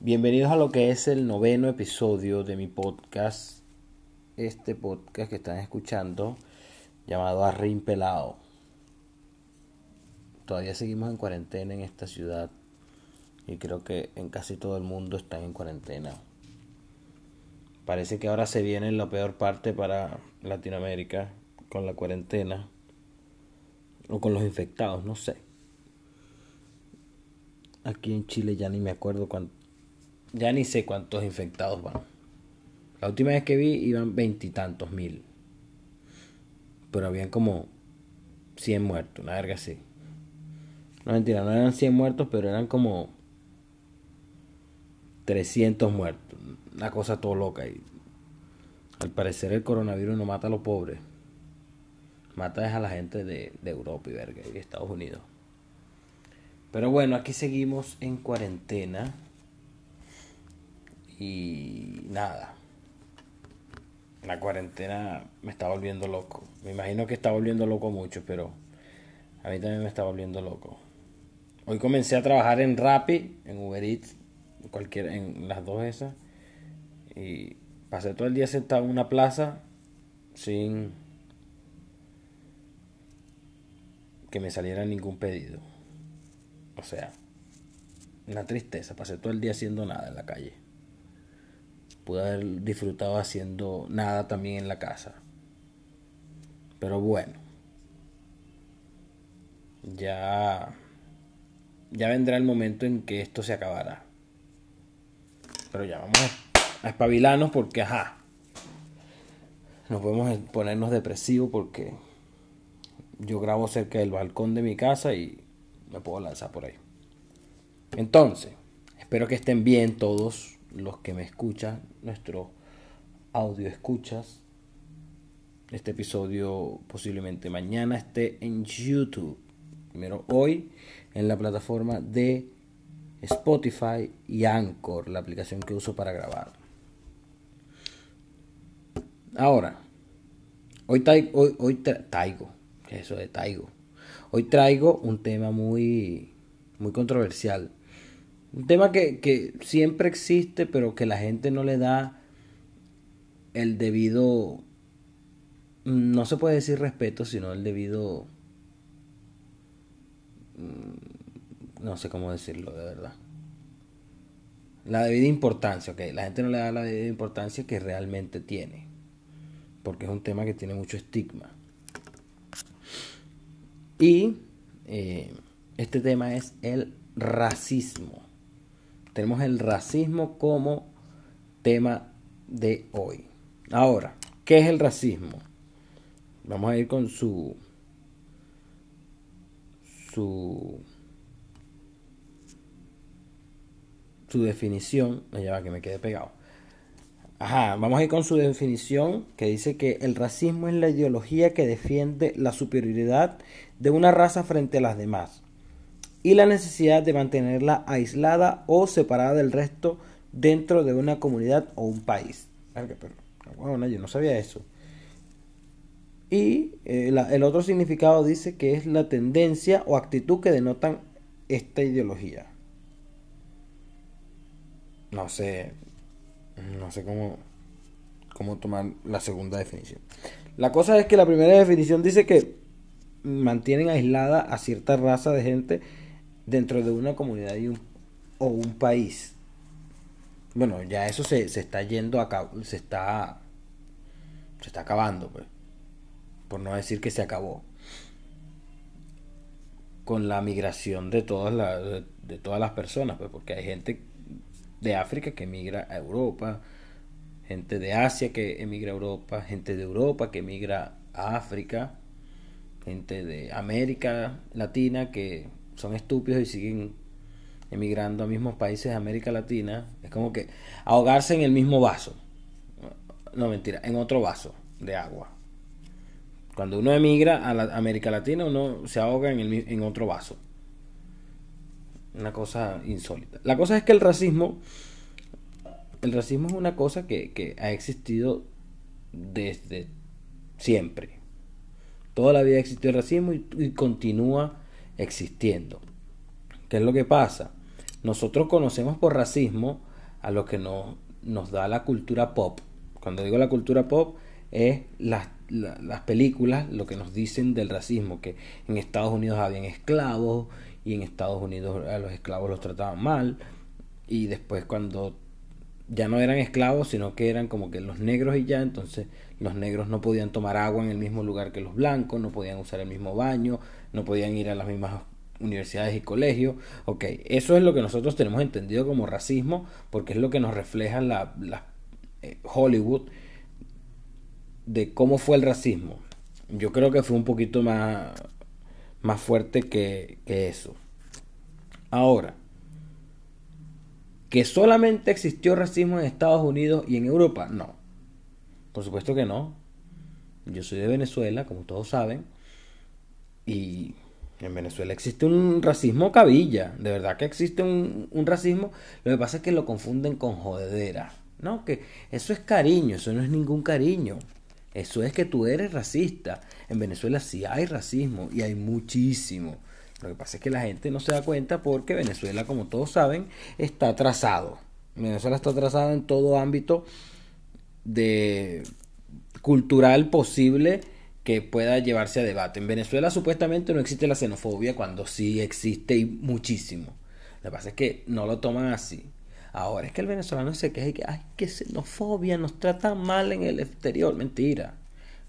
Bienvenidos a lo que es el noveno episodio de mi podcast. Este podcast que están escuchando, llamado Arrin Pelado. Todavía seguimos en cuarentena en esta ciudad y creo que en casi todo el mundo están en cuarentena. Parece que ahora se viene la peor parte para Latinoamérica con la cuarentena o con los infectados, no sé. Aquí en Chile ya ni me acuerdo cuánto, ya ni sé cuántos infectados van. La última vez que vi iban veintitantos mil. Pero habían como 100 muertos, una verga así. No mentira, no eran 100 muertos, pero eran como 300 muertos. Una cosa todo loca. Y al parecer el coronavirus no mata a los pobres. Mata a la gente de, de Europa y verga, y Estados Unidos. Pero bueno, aquí seguimos en cuarentena. Y nada. La cuarentena me está volviendo loco. Me imagino que está volviendo loco mucho, pero a mí también me está volviendo loco. Hoy comencé a trabajar en Rappi, en Uber Eats, cualquiera, en las dos esas. Y pasé todo el día sentado en una plaza sin que me saliera ningún pedido. O sea, una tristeza. Pasé todo el día haciendo nada en la calle. Pude haber disfrutado haciendo nada también en la casa. Pero bueno. Ya. Ya vendrá el momento en que esto se acabará. Pero ya vamos a espabilarnos porque, ajá. Nos podemos ponernos depresivos porque yo grabo cerca del balcón de mi casa y me puedo lanzar por ahí. Entonces, espero que estén bien todos los que me escuchan, nuestro audio escuchas. Este episodio posiblemente mañana esté en YouTube. Primero hoy en la plataforma de Spotify y Anchor, la aplicación que uso para grabar. Ahora, hoy, traigo, eso de traigo. Hoy traigo un tema muy, muy controversial. Un tema que, que siempre existe, pero que la gente no le da el debido, no se puede decir respeto, sino el debido, mm, no sé cómo decirlo de verdad. La debida importancia, ok. La gente no le da la debida importancia que realmente tiene. Porque es un tema que tiene mucho estigma. Y eh, este tema es el racismo. Tenemos el racismo como tema de hoy. Ahora, ¿qué es el racismo? Vamos a ir con su su su definición, ya va que me quede pegado. Ajá, vamos a ir con su definición que dice que el racismo es la ideología que defiende la superioridad de una raza frente a las demás y la necesidad de mantenerla aislada o separada del resto dentro de una comunidad o un país. Bueno, yo no sabía eso. Y eh, el otro significado dice que es la tendencia o actitud que denotan esta ideología. No sé, no sé cómo, cómo tomar la segunda definición. La cosa es que la primera definición dice que mantienen aislada a cierta raza de gente dentro de una comunidad y un, o un país. Bueno, ya eso se, se está yendo a cabo, se está se está acabando, pues. Por no decir que se acabó. Con la migración de todas las de, todas las personas, pues, porque hay gente de África que emigra a Europa, gente de Asia que emigra a Europa, gente de Europa que emigra a África, gente de América Latina que son estúpidos y siguen emigrando a mismos países de América Latina. Es como que ahogarse en el mismo vaso. No, mentira, en otro vaso de agua. Cuando uno emigra a América Latina, uno se ahoga en, el, en otro vaso. Una cosa insólita. La cosa es que el racismo, el racismo es una cosa que, que ha existido desde siempre. Toda la vida existió el racismo y, continúa existiendo. ¿Qué es lo que pasa? Nosotros conocemos por racismo a lo que nos, nos da la cultura pop. Cuando digo la cultura pop es las, las películas lo que nos dicen del racismo, que en Estados Unidos habían esclavos y en Estados Unidos a los esclavos los trataban mal y después cuando ya no eran esclavos, sino que eran como que los negros y ya, entonces los negros no podían tomar agua en el mismo lugar que los blancos, no podían usar el mismo baño, no podían ir a las mismas universidades y colegios. Ok, eso es lo que nosotros tenemos entendido como racismo, porque es lo que nos refleja la, eh, Hollywood de cómo fue el racismo. Yo creo que fue un poquito más, más fuerte que, que eso. Ahora, ¿Que solamente existió racismo en Estados Unidos y en Europa? No. Por supuesto que no. Yo soy de Venezuela, como todos saben. Y en Venezuela existe un racismo cabilla. De verdad que existe un, racismo. Lo que pasa es que lo confunden con jodedera. No, que eso es cariño, eso no es ningún cariño. Eso es que tú eres racista. En Venezuela sí hay racismo y hay muchísimo. Lo que pasa es que la gente no se da cuenta porque Venezuela, como todos saben, está atrasado. Venezuela está atrasado en todo ámbito cultural posible que pueda llevarse a debate. En Venezuela supuestamente no existe la xenofobia cuando sí existe y muchísimo. Lo que pasa es que no lo toman así. Ahora es que el venezolano se queja y que, ay, qué xenofobia, nos tratan mal en el exterior. Mentira.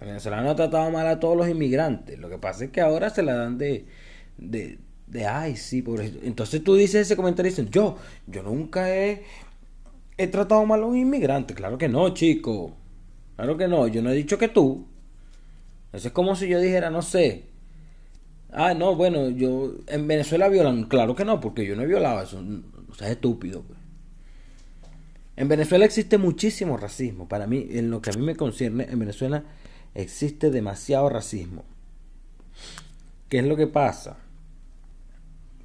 El venezolano ha tratado mal a todos los inmigrantes. Lo que pasa es que ahora se la dan de, de, de ay, sí, por eso. Entonces tú dices ese comentario y dicen, yo, yo nunca he, he tratado mal a un inmigrante. Claro que no, chico. Claro que no. Yo no he dicho que tú. Eso es como si yo dijera, no sé. Ah, no, bueno, yo en Venezuela violan. Claro que no, porque yo no he violado eso. O sea, es estúpido. Pues. En Venezuela existe muchísimo racismo. Para mí, en lo que a mí me concierne, en Venezuela existe demasiado racismo. ¿Qué es lo que pasa?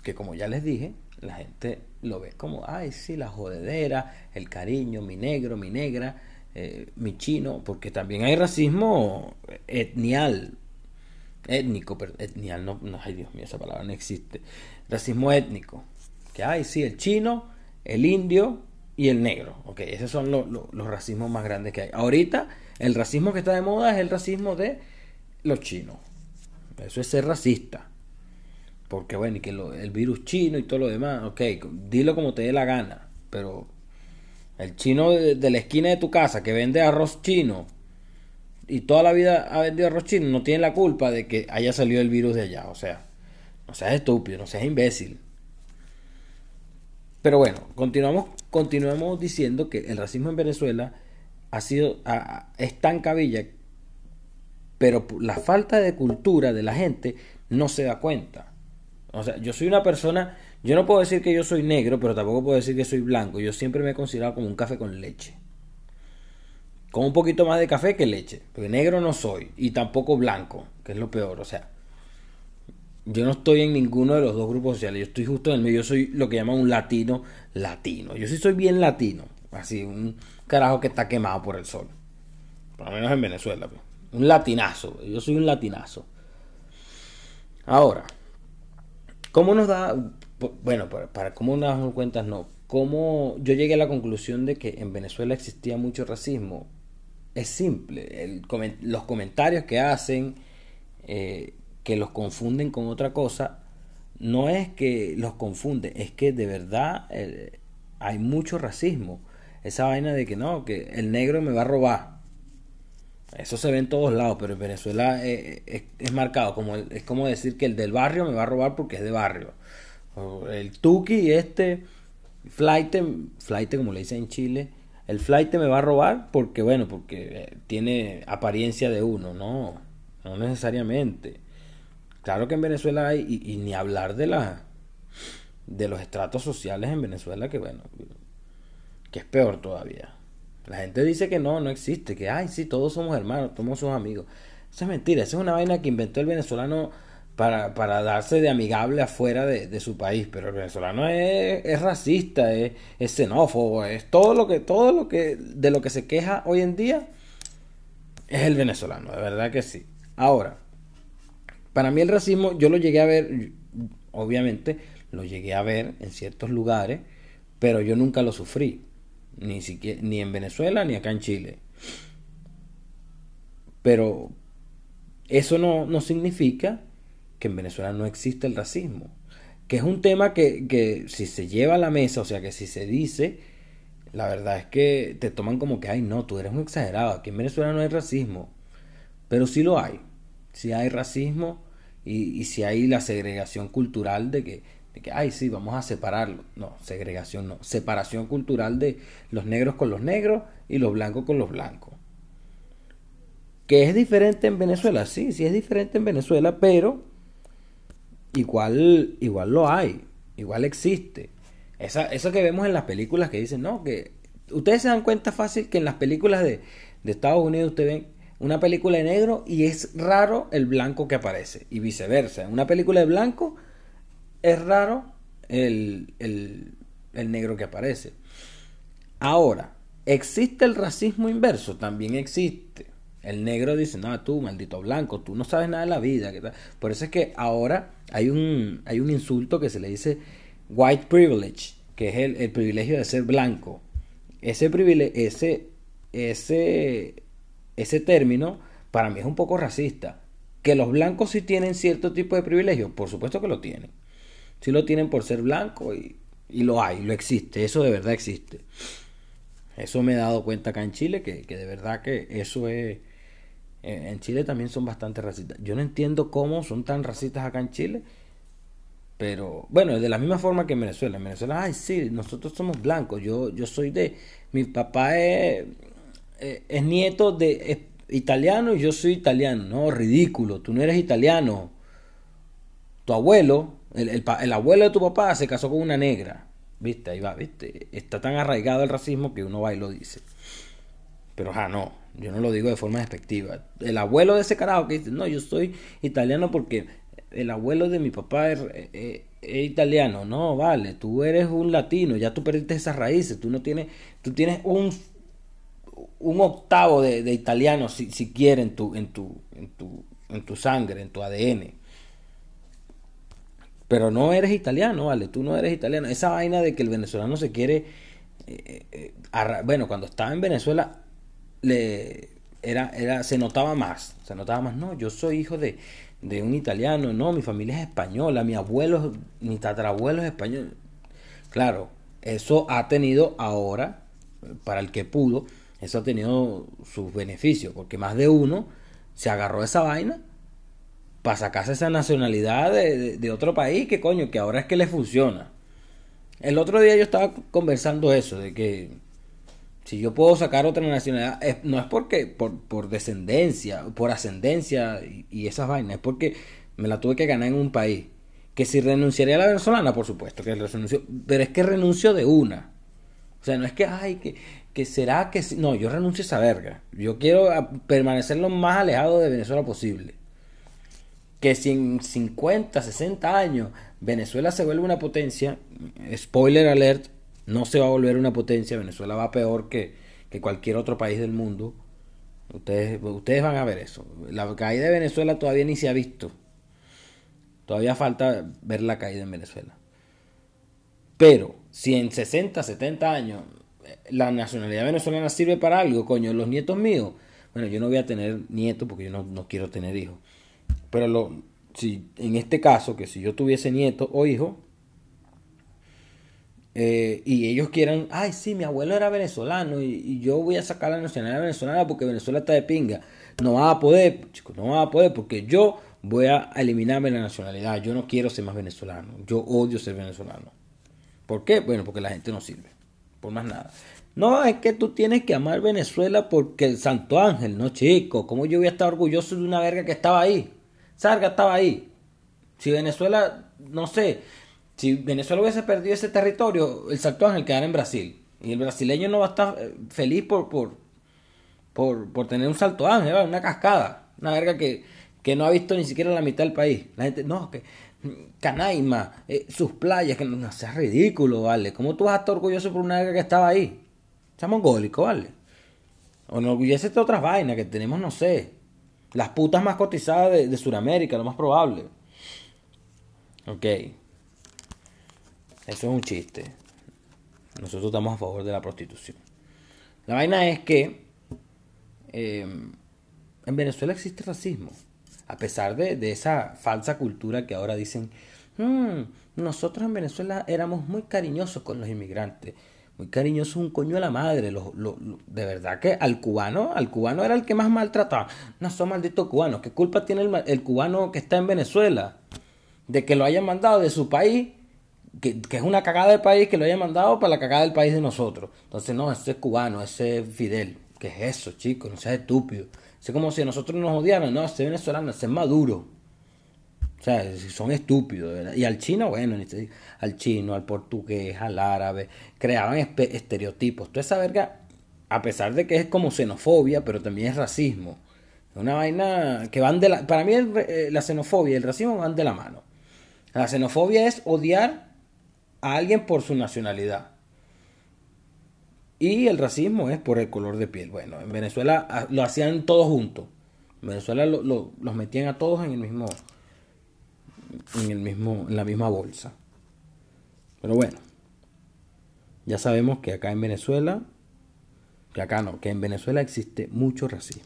Que como ya les dije, la gente lo ve como, ay, sí, la jodedera, el cariño, mi negro, mi negra, eh, mi chino, porque también hay racismo etnial, étnico, pero etnial, no, ay Dios mío, esa palabra no existe. Racismo étnico, que hay, sí, el chino, el indio y el negro, ok, esos son los racismos más grandes que hay. Ahorita, el racismo que está de moda es el racismo de los chinos eso es ser racista. Porque bueno, y que el virus chino y todo lo demás, ok, dilo como te dé la gana. Pero el chino de, la esquina de tu casa que vende arroz chino y toda la vida ha vendido arroz chino, no tiene la culpa de que haya salido el virus de allá. O sea, no seas estúpido, no seas imbécil. Pero bueno, continuamos, continuamos diciendo que el racismo en Venezuela ha sido, es tan cabilla pero la falta de cultura de la gente no se da cuenta. O sea, yo soy una persona, yo no puedo decir que yo soy negro, pero tampoco puedo decir que soy blanco. Yo siempre me he considerado como un café con leche. Con un poquito más de café que leche. Porque negro no soy. Y tampoco blanco, que es lo peor. O sea, yo no estoy en ninguno de los dos grupos sociales. Yo estoy justo en el medio. Yo soy lo que llaman un latino latino. Yo sí soy bien latino. Así, un carajo que está quemado por el sol. Por lo menos en Venezuela. Pues. Un latinazo. Yo soy un latinazo. Ahora, ¿cómo nos da... Bueno, para, cómo nos damos cuenta, no. ¿Cómo yo llegué a la conclusión de que en Venezuela existía mucho racismo? Es simple. los comentarios que hacen, eh, que los confunden con otra cosa, no es que los confunden, es que de verdad eh, hay mucho racismo. Esa vaina de que no, que el negro me va a robar. Eso se ve en todos lados, pero en Venezuela eh, es, marcado. Como es como decir que el del barrio me va a robar porque es de barrio. el tuki, este, flight, flight como le dicen en Chile, el flight me va a robar porque, bueno, porque eh, tiene apariencia de uno. No, no necesariamente. Claro que en Venezuela hay, y, y ni hablar de la de los estratos sociales en Venezuela, que bueno, que es peor todavía. La gente dice que no, no existe, que ay, sí, todos somos hermanos, todos somos amigos. Eso es mentira, esa es una vaina que inventó el venezolano para, para darse de amigable afuera de, su país, pero el venezolano es, es racista, es, es, xenófobo, es todo lo que, todo lo que, de lo que se queja hoy en día, es el venezolano, de verdad que sí. Ahora, para mí el racismo, yo lo llegué a ver, obviamente, lo llegué a ver en ciertos lugares, pero yo nunca lo sufrí. Ni, ni en Venezuela ni acá en Chile. Pero eso no, no significa que en Venezuela no existe el racismo. Que es un tema que, que si se lleva a la mesa, o sea que si se dice, la verdad es que te toman como que, ay, no, tú eres un exagerado, aquí en Venezuela no hay racismo. Pero sí lo hay. Sí hay racismo y, y sí hay la segregación cultural de que, que, ay, sí, vamos a separarlo. No, segregación no. Separación cultural de los negros con los negros y los blancos con los blancos. Que es diferente en Venezuela, sí, sí es diferente en Venezuela, pero igual, igual lo hay, igual existe. Esa, eso que vemos en las películas que dicen, no, que ustedes se dan cuenta fácil que en las películas de, de Estados Unidos ustedes ven una película de negro y es raro el blanco que aparece y viceversa. En una película de blanco es raro el, el, negro que aparece. Ahora, ¿existe el racismo inverso? También existe. El negro dice, no, tú, maldito blanco, tú no sabes nada de la vida. Por eso es que ahora hay un, hay un insulto que se le dice white privilege, que es el, el privilegio de ser blanco. Ese privilegio, ese, ese, ese término para mí es un poco racista. Que los blancos sí tienen cierto tipo de privilegio, por supuesto que lo tienen. Sí lo tienen por ser blanco y, y lo hay, lo existe, eso de verdad existe. Eso me he dado cuenta acá en Chile, que, que de verdad que eso es, en Chile también son bastante racistas. Yo no entiendo cómo son tan racistas acá en Chile. Pero bueno, de la misma forma que en Venezuela. En Venezuela, ay, sí, nosotros somos blancos. Yo, yo soy de. Mi papá es, eh, es nieto de italiano y yo soy italiano. No, ridículo. Tú no eres italiano. Tu abuelo, el, el, el abuelo de tu papá se casó con una negra. ¿Viste? Ahí va, ¿viste? Está tan arraigado el racismo que uno va y lo dice. Pero, ja, no. Yo no lo digo de forma despectiva. El abuelo de ese carajo que dice, no, yo soy italiano porque el abuelo de mi papá es, es, es, italiano. No, vale, tú eres un latino, ya tú perdiste esas raíces, tú no tienes, tú tienes un, un octavo de, de italiano si, si quieres en tu, en, tu, en, tu, en tu sangre, en tu ADN. Pero no eres italiano, vale, tú no eres italiano. Esa vaina de que el venezolano se quiere... Eh, eh, bueno, cuando estaba en Venezuela le era, era, se notaba más, se notaba más, no, yo soy hijo de, de un italiano, no, mi familia es española, mi abuelo, mi tatarabuelo es español. Claro, eso ha tenido ahora, para el que pudo, eso ha tenido sus beneficios, porque más de uno se agarró esa vaina para sacarse esa nacionalidad de, otro país, que coño, que ahora es que le funciona. El otro día yo estaba conversando eso, de que si yo puedo sacar otra nacionalidad, no es porque por, descendencia, por ascendencia y, esas vainas, es porque me la tuve que ganar en un país. Que si renunciaría a la venezolana, por supuesto que renuncio, pero es que renuncio de una. O sea, no es que, ay, que, que será que... No, yo renuncio a esa verga. Yo quiero permanecer lo más alejado de Venezuela posible. Que si en 50, 60 años Venezuela se vuelve una potencia, spoiler alert, no se va a volver una potencia, Venezuela va peor que, que cualquier otro país del mundo. Ustedes, ustedes van a ver eso. La caída de Venezuela todavía ni se ha visto. Todavía falta ver la caída en Venezuela. Pero si en 60, 70 años eh, la nacionalidad venezolana sirve para algo, coño, los nietos míos, bueno, yo no voy a tener nietos porque yo no, no quiero tener hijos. Pero lo, si en este caso, que si yo tuviese nieto o hijo, eh, y ellos quieran, ay, sí, mi abuelo era venezolano y, yo voy a sacar la nacionalidad venezolana porque Venezuela está de pinga. No va a poder, chicos, no va a poder porque yo voy a eliminarme la nacionalidad. Yo no quiero ser más venezolano. Yo odio ser venezolano. ¿Por qué? Bueno, porque la gente no sirve. Por más nada. No, es que tú tienes que amar Venezuela porque el Santo Ángel, no, chico. ¿Cómo yo voy a estar orgulloso de una verga que estaba ahí? Sarga estaba ahí. Si Venezuela, no sé, si Venezuela hubiese perdido ese territorio, el Salto Ángel quedara en Brasil. Y el brasileño no va a estar eh, feliz por, por, por, por tener un Salto Ángel, una cascada. Una verga que, que no ha visto ni siquiera la mitad del país. La gente, no, que Canaima, eh, sus playas, que no, no sea ridículo, ¿vale? ¿Cómo tú vas a estar orgulloso por una verga que estaba ahí? Sea mongólico, ¿vale? O no orgullece de otras vainas que tenemos, no sé. Las putas más cotizadas de, de Sudamérica, lo más probable. Ok. Eso es un chiste. Nosotros estamos a favor de la prostitución. La vaina es que eh, en Venezuela existe racismo. A pesar de, esa falsa cultura que ahora dicen, hmm, nosotros en Venezuela éramos muy cariñosos con los inmigrantes. Muy cariñosos un coño a la madre. de verdad que al cubano, al cubano era el que más maltrataba. No son malditos cubanos. ¿Qué culpa tiene el, el cubano que está en Venezuela? De que lo hayan mandado de su país que, es una cagada del país que lo haya mandado para la cagada del país de nosotros. Entonces, no, ese es cubano, ese es Fidel. ¿Qué es eso, chicos? No seas estúpido. Es como si nosotros nos odiaran. No, ese venezolano, ese es maduro. Sea, son estúpidos, ¿verdad? Y al chino, bueno, al chino, al portugués, al árabe, creaban estereotipos. Toda esa verga, a pesar de que es como xenofobia, pero también es racismo. Una vaina que van de la... Para mí eh, la xenofobia y el racismo van de la mano. La xenofobia es odiar a alguien por su nacionalidad. Y el racismo es por el color de piel. Bueno, en Venezuela ah, lo hacían todos juntos. En Venezuela los metían a todos en el mismo, en el mismo, en la misma bolsa. Pero bueno, ya sabemos que acá en Venezuela, que acá no, que en Venezuela existe mucho racismo.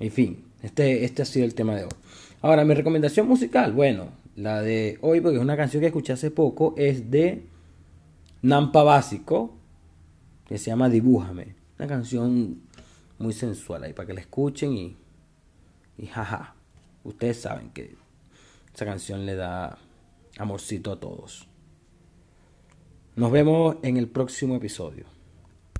En fin, este, este ha sido el tema de hoy. Ahora, mi recomendación musical, bueno, la de hoy, porque es una canción que escuché hace poco, es de Nampa Básico, que se llama Dibújame. Una canción muy sensual ahí para que la escuchen y, y jaja. Ustedes saben que esa canción le da amorcito a todos. Nos vemos en el próximo episodio.